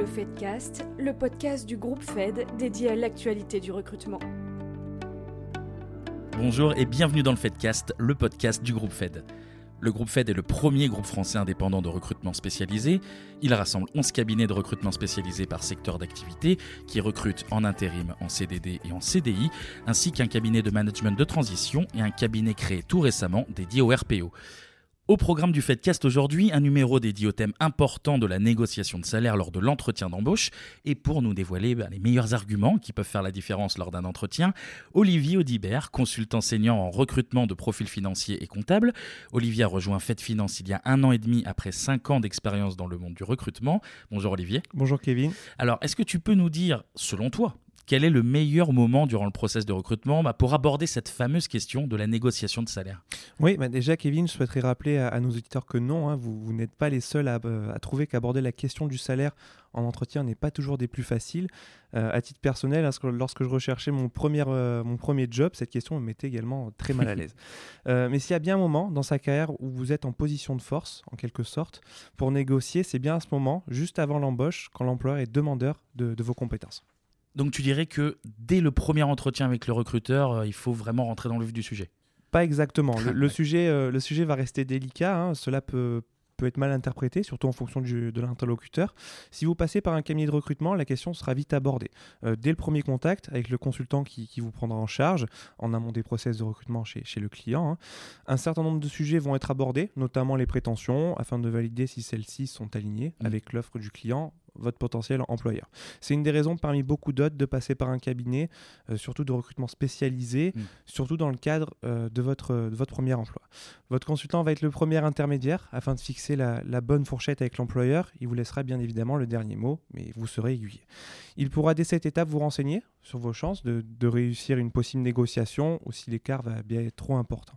Le Fedcast, le podcast du groupe Fed dédié à l'actualité du recrutement. Bonjour et bienvenue dans le Fedcast, le podcast du groupe Fed. Le groupe Fed est le premier groupe français indépendant de recrutement spécialisé. Il rassemble 11 cabinets de recrutement spécialisés par secteur d'activité qui recrutent en intérim, en CDD et en CDI, ainsi qu'un cabinet de management de transition et un cabinet créé tout récemment dédié au RPO. Au programme du Fedcast aujourd'hui, un numéro dédié au thème important de la négociation de salaire lors de l'entretien d'embauche. Et pour nous dévoiler bah, les meilleurs arguments qui peuvent faire la différence lors d'un entretien, Olivier Audibert, consultant senior en recrutement de profils financiers et comptables. Olivier a rejoint Fed Finance il y a un an et demi après cinq ans d'expérience dans le monde du recrutement. Bonjour Olivier. Bonjour Kevin. Alors, est-ce que tu peux nous dire, selon toi, quel est le meilleur moment durant le process de recrutement bah, pour aborder cette fameuse question de la négociation de salaire Oui, bah déjà Kevin, je souhaiterais rappeler à, nos auditeurs que non, hein, vous, n'êtes pas les seuls euh, à, trouver qu'aborder la question du salaire en entretien n'est pas toujours des plus faciles. Euh, à titre personnel, lorsque, je recherchais mon premier, euh, mon premier job, cette question me mettait également très mal à l'aise. mais s'il y a bien un moment dans sa carrière où vous êtes en position de force, en quelque sorte, pour négocier, c'est bien à ce moment, juste avant l'embauche, quand l'employeur est demandeur de vos compétences. Donc tu dirais que dès le premier entretien avec le recruteur, euh, il faut vraiment rentrer dans le vif du sujet Pas exactement. Le, sujet, euh, le sujet va rester délicat. Hein. Cela peut, peut être mal interprété, surtout en fonction de l'interlocuteur. Si vous passez par un cabinet de recrutement, la question sera vite abordée. Euh, dès le premier contact avec le consultant qui, vous prendra en charge, en amont des process de recrutement chez, chez le client, hein, un certain nombre de sujets vont être abordés, notamment les prétentions, afin de valider si celles-ci sont alignées mmh. avec l'offre du client votre potentiel employeur. C'est une des raisons parmi beaucoup d'autres de passer par un cabinet, euh, surtout de recrutement spécialisé, mm. surtout dans le cadre euh, de, votre, de votre premier emploi. Votre consultant va être le premier intermédiaire afin de fixer la, la bonne fourchette avec l'employeur. Il vous laissera bien évidemment le dernier mot, mais vous serez aiguillé. Il pourra dès cette étape vous renseigner sur vos chances de, de réussir une possible négociation ou si l'écart va bien être trop important.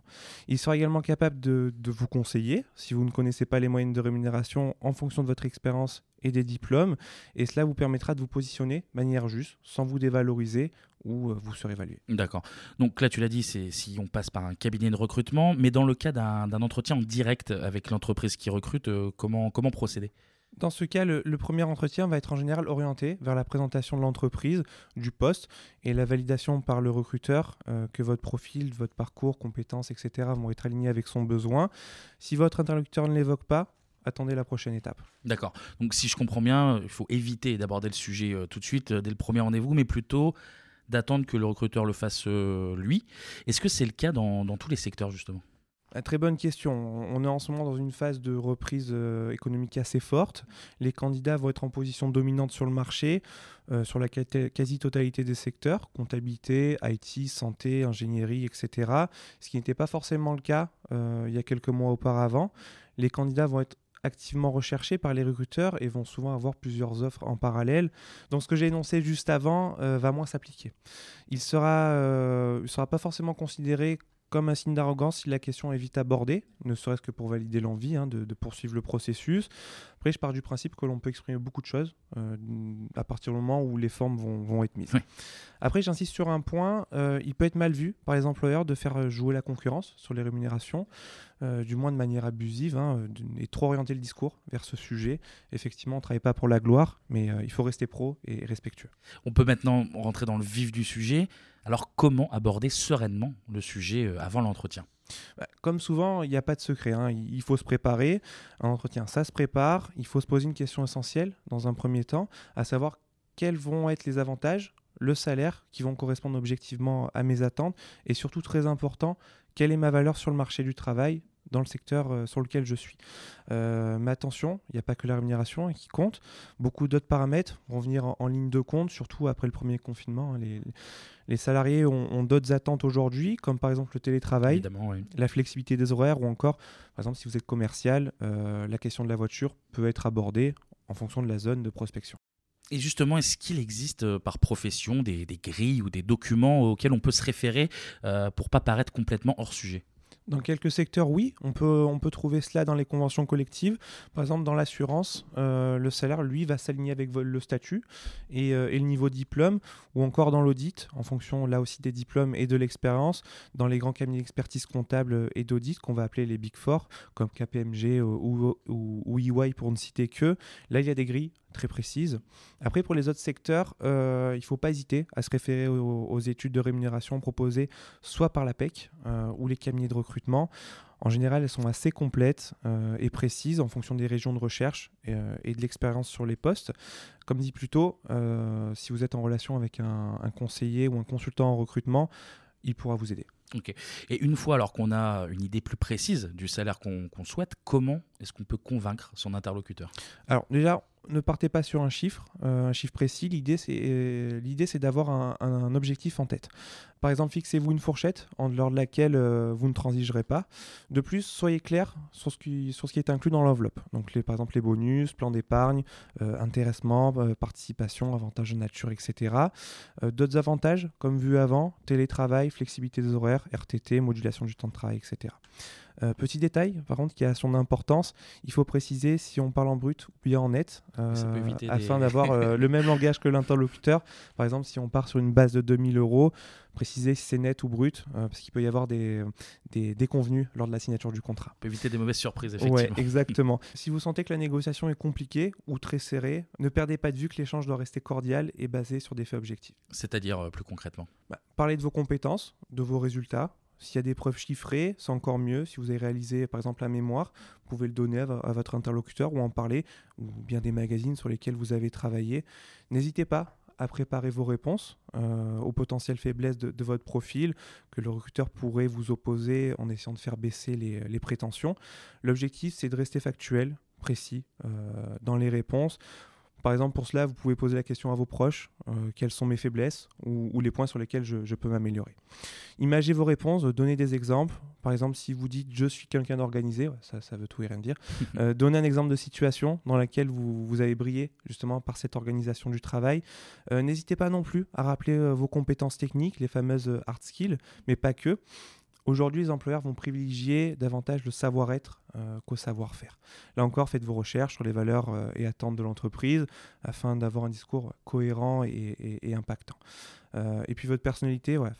Il sera également capable de, de vous conseiller si vous ne connaissez pas les moyennes de rémunération en fonction de votre expérience et des diplômes. Et cela vous permettra de vous positionner de manière juste, sans vous dévaloriser ou euh, vous serez évalué. D'accord. Donc là, tu l'as dit, c'est si on passe par un cabinet de recrutement, mais dans le cas d'un entretien en direct avec l'entreprise qui recrute, euh, comment, comment procéder? Dans ce cas, le, premier entretien va être en général orienté vers la présentation de l'entreprise, du poste et la validation par le recruteur euh, que votre profil, votre parcours, compétences, etc. vont être alignés avec son besoin. Si votre interlocuteur ne l'évoque pas, attendez la prochaine étape. D'accord. Donc si je comprends bien, il faut éviter d'aborder le sujet euh, tout de suite euh, dès le premier rendez-vous, mais plutôt d'attendre que le recruteur le fasse euh, lui. Est-ce que c'est le cas dans, tous les secteurs justement? Ah, Très bonne question. On est en ce moment dans une phase de reprise économique assez forte. Les candidats vont être en position dominante sur le marché, sur la quasi-totalité des secteurs, comptabilité, IT, santé, ingénierie, etc. Ce qui n'était pas forcément le cas il y a quelques mois auparavant. Les candidats vont être activement recherchés par les recruteurs et vont souvent avoir plusieurs offres en parallèle. Donc ce que j'ai énoncé juste avant euh, va moins s'appliquer. Il ne sera, euh, sera pas forcément considéré comme un signe d'arrogance si la question est vite abordée, ne serait-ce que pour valider l'envie hein, de, poursuivre le processus. Après, je pars du principe que l'on peut exprimer beaucoup de choses euh, à partir du moment où les formes vont, être mises. Après, j'insiste sur un point, euh, il peut être mal vu par les employeurs de faire jouer la concurrence sur les rémunérations, euh, du moins de manière abusive, hein, et trop orienter le discours vers ce sujet. Effectivement, on ne travaille pas pour la gloire, mais il faut rester pro et respectueux. On peut maintenant rentrer dans le vif du sujet. Alors comment aborder sereinement le sujet euh, avant l'entretien? Comme souvent, il n'y a pas de secret. Hein. Il faut se préparer. Un entretien, ça se prépare. Il faut se poser une question essentielle dans un premier temps, à savoir quels vont être les avantages, le salaire qui vont correspondre objectivement à mes attentes et surtout très important, quelle est ma valeur sur le marché du travail dans le secteur euh, sur lequel je suis. Euh, mais attention, il n'y a pas que la rémunération qui compte. Beaucoup d'autres paramètres vont venir en, ligne de compte, surtout après le premier confinement. Hein. Les, les salariés ont, d'autres attentes aujourd'hui, comme par exemple le télétravail, la flexibilité des horaires, ou encore, par exemple, si vous êtes commercial, euh, la question de la voiture peut être abordée en fonction de la zone de prospection. Et justement, est-ce qu'il existe par profession des, grilles ou des documents auxquels on peut se référer pour pas paraître complètement hors sujet? Dans quelques secteurs, oui, on peut, on peut trouver cela dans les conventions collectives. Par exemple, dans l'assurance, euh, le salaire, lui, va s'aligner avec le statut et, euh, et, le niveau diplôme, ou encore dans l'audit, en fonction là aussi des diplômes et de l'expérience, dans les grands cabinets d'expertise comptable et d'audit qu'on va appeler les Big Four, comme KPMG ou, ou, ou EY pour ne citer que. Là, il y a des grilles très précises. Après, pour les autres secteurs, euh, il ne faut pas hésiter à se référer aux, études de rémunération proposées soit par l'APEC ou les cabinets de recrutement. En général, elles sont assez complètes et précises en fonction des régions de recherche et, de l'expérience sur les postes. Comme dit plus tôt, si vous êtes en relation avec un, un conseiller ou un consultant en recrutement, il pourra vous aider. Ok. Et une fois alors qu'on a une idée plus précise du salaire qu'on souhaite, comment est-ce qu'on peut convaincre son interlocuteur? Alors déjà, ne partez pas sur un chiffre, euh, un chiffre précis. L'idée, c'est euh, d'avoir un, objectif en tête. Par exemple, fixez-vous une fourchette en dehors de laquelle euh, vous ne transigerez pas. De plus, soyez clair sur ce qui, est inclus dans l'enveloppe. Par exemple, les bonus, plan d'épargne, intéressement, participation, avantages de nature, etc. D'autres avantages, comme vu avant, télétravail, flexibilité des horaires, RTT, modulation du temps de travail, etc. Euh, petit détail, par contre, qui a son importance, il faut préciser si on parle en brut ou bien en net, euh, afin d'avoir euh, le même langage que l'interlocuteur. Par exemple, si on part sur une base de 2000 euros, préciser si c'est net ou brut, parce qu'il peut y avoir des, des déconvenus lors de la signature du contrat. peut éviter des mauvaises surprises, effectivement. Ouais, exactement. si vous sentez que la négociation est compliquée ou très serrée, ne perdez pas de vue que l'échange doit rester cordial et basé sur des faits objectifs. C'est-à-dire plus concrètement bah, Parlez de vos compétences, de vos résultats, s'il y a des preuves chiffrées, c'est encore mieux. Si vous avez réalisé par exemple la mémoire, vous pouvez le donner à, votre interlocuteur ou en parler, ou bien des magazines sur lesquels vous avez travaillé. N'hésitez pas à préparer vos réponses euh, aux potentielles faiblesses de, votre profil que le recruteur pourrait vous opposer en essayant de faire baisser les, prétentions. L'objectif, c'est de rester factuel, précis euh, dans les réponses. Par exemple, pour cela, vous pouvez poser la question à vos proches, euh, quelles sont mes faiblesses ou, les points sur lesquels je, peux m'améliorer. Imagez vos réponses, donnez des exemples. Par exemple, si vous dites je suis quelqu'un d'organisé, ça, ça veut tout et rien dire. Euh, donnez un exemple de situation dans laquelle vous, vous, avez brillé justement par cette organisation du travail. Euh, n'hésitez pas non plus à rappeler vos compétences techniques, les fameuses hard skills, mais pas que. Aujourd'hui, les employeurs vont privilégier davantage le savoir-être euh, qu'au savoir-faire. Là encore, faites vos recherches sur les valeurs euh, et attentes de l'entreprise afin d'avoir un discours cohérent et, impactant. Euh, et puis votre personnalité, ouais,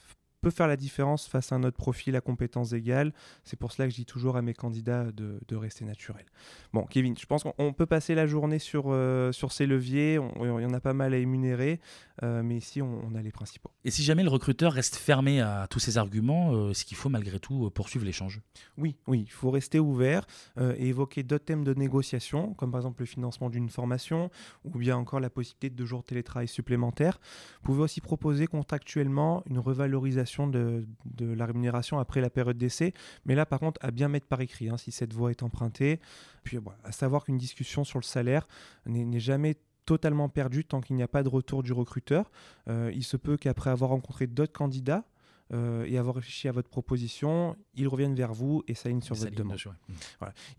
peut faire la différence face à un autre profil à compétences égales. C'est pour cela que je dis toujours à mes candidats de, rester naturel. Bon, Kevin, je pense qu'on peut passer la journée sur, euh, sur ces leviers. Il y en a pas mal à émunérer, euh, mais ici, on, a les principaux. Et si jamais le recruteur reste fermé à tous ces arguments, euh, est-ce qu'il faut malgré tout poursuivre l'échange? Oui, oui, il faut rester ouvert et évoquer d'autres thèmes de négociation, comme par exemple le financement d'une formation ou bien encore la possibilité de deux jours de télétravail supplémentaires. Vous pouvez aussi proposer contractuellement une revalorisation de, la rémunération après la période d'essai. Mais là, par contre, à bien mettre par écrit hein, si cette voie est empruntée. Puis, à savoir qu'une discussion sur le salaire n'est jamais totalement perdue tant qu'il n'y a pas de retour du recruteur. Euh, il se peut qu'après avoir rencontré d'autres candidats, euh, et avoir réfléchi à votre proposition, ils reviennent vers vous et ça sur votre demande.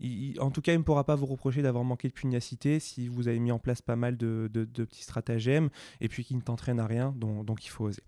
Mmh. en tout cas, il ne pourra pas vous reprocher d'avoir manqué de pugnacité si vous avez mis en place pas mal de, petits stratagèmes et puis qui ne t'entraînent à rien, donc il faut oser.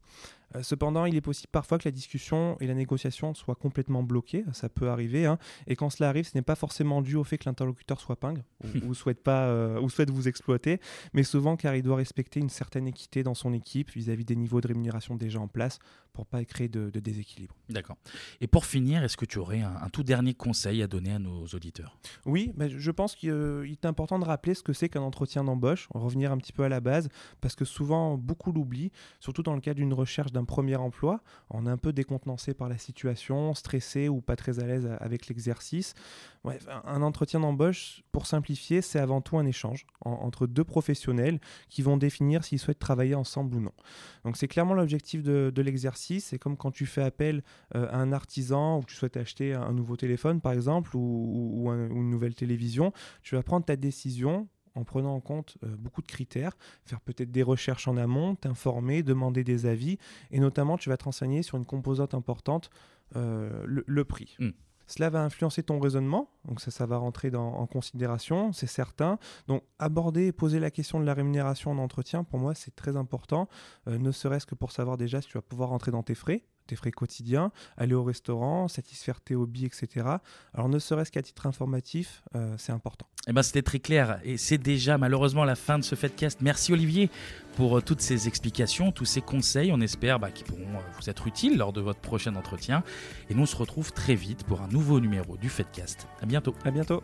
Euh, cependant, il est possible parfois que la discussion et la négociation soient complètement bloquées, ça peut arriver, hein. et quand cela arrive, ce n'est pas forcément dû au fait que l'interlocuteur soit pingre ou, souhaite pas, euh, ou souhaite vous exploiter, mais souvent car il doit respecter une certaine équité dans son équipe vis-à-vis des niveaux de rémunération déjà en place pour pas créer de, déséquilibre. D'accord. Et pour finir, est-ce que tu aurais un, tout dernier conseil à donner à nos auditeurs? Oui, mais je pense qu'il est important de rappeler ce que c'est qu'un entretien d'embauche, revenir un petit peu à la base, parce que souvent beaucoup l'oublient, surtout dans le cas d'une recherche d'un premier emploi, on est un peu décontenancé par la situation, stressé ou pas très à l'aise avec l'exercice. un entretien d'embauche, pour simplifier, c'est avant tout un échange entre deux professionnels qui vont définir s'ils souhaitent travailler ensemble ou non. Donc c'est clairement l'objectif de, l'exercice. C'est comme quand tu fais appel euh, à un artisan ou que tu souhaites acheter un nouveau téléphone par exemple ou une nouvelle télévision. Tu vas prendre ta décision en prenant en compte euh, beaucoup de critères, faire peut-être des recherches en amont, t'informer, demander des avis, et notamment tu vas te renseigner sur une composante importante, euh, le, prix. Hmm. Cela va influencer ton raisonnement, donc ça, ça va rentrer en considération, c'est certain. Donc aborder et poser la question de la rémunération en entretien, pour moi, c'est très important, euh, ne serait-ce que pour savoir déjà si tu vas pouvoir rentrer dans tes frais, tes frais quotidiens, aller au restaurant, satisfaire tes hobbies, etc. Alors ne serait-ce qu'à titre informatif, euh, c'est important. Eh ben, C'était très clair et c'est déjà malheureusement la fin de ce Fedcast. Merci Olivier pour euh, toutes ces explications, tous ces conseils. On espère bah, qu'ils pourront euh, vous être utiles lors de votre prochain entretien. Et nous on se retrouve très vite pour un nouveau numéro du Fedcast. À bientôt. À bientôt.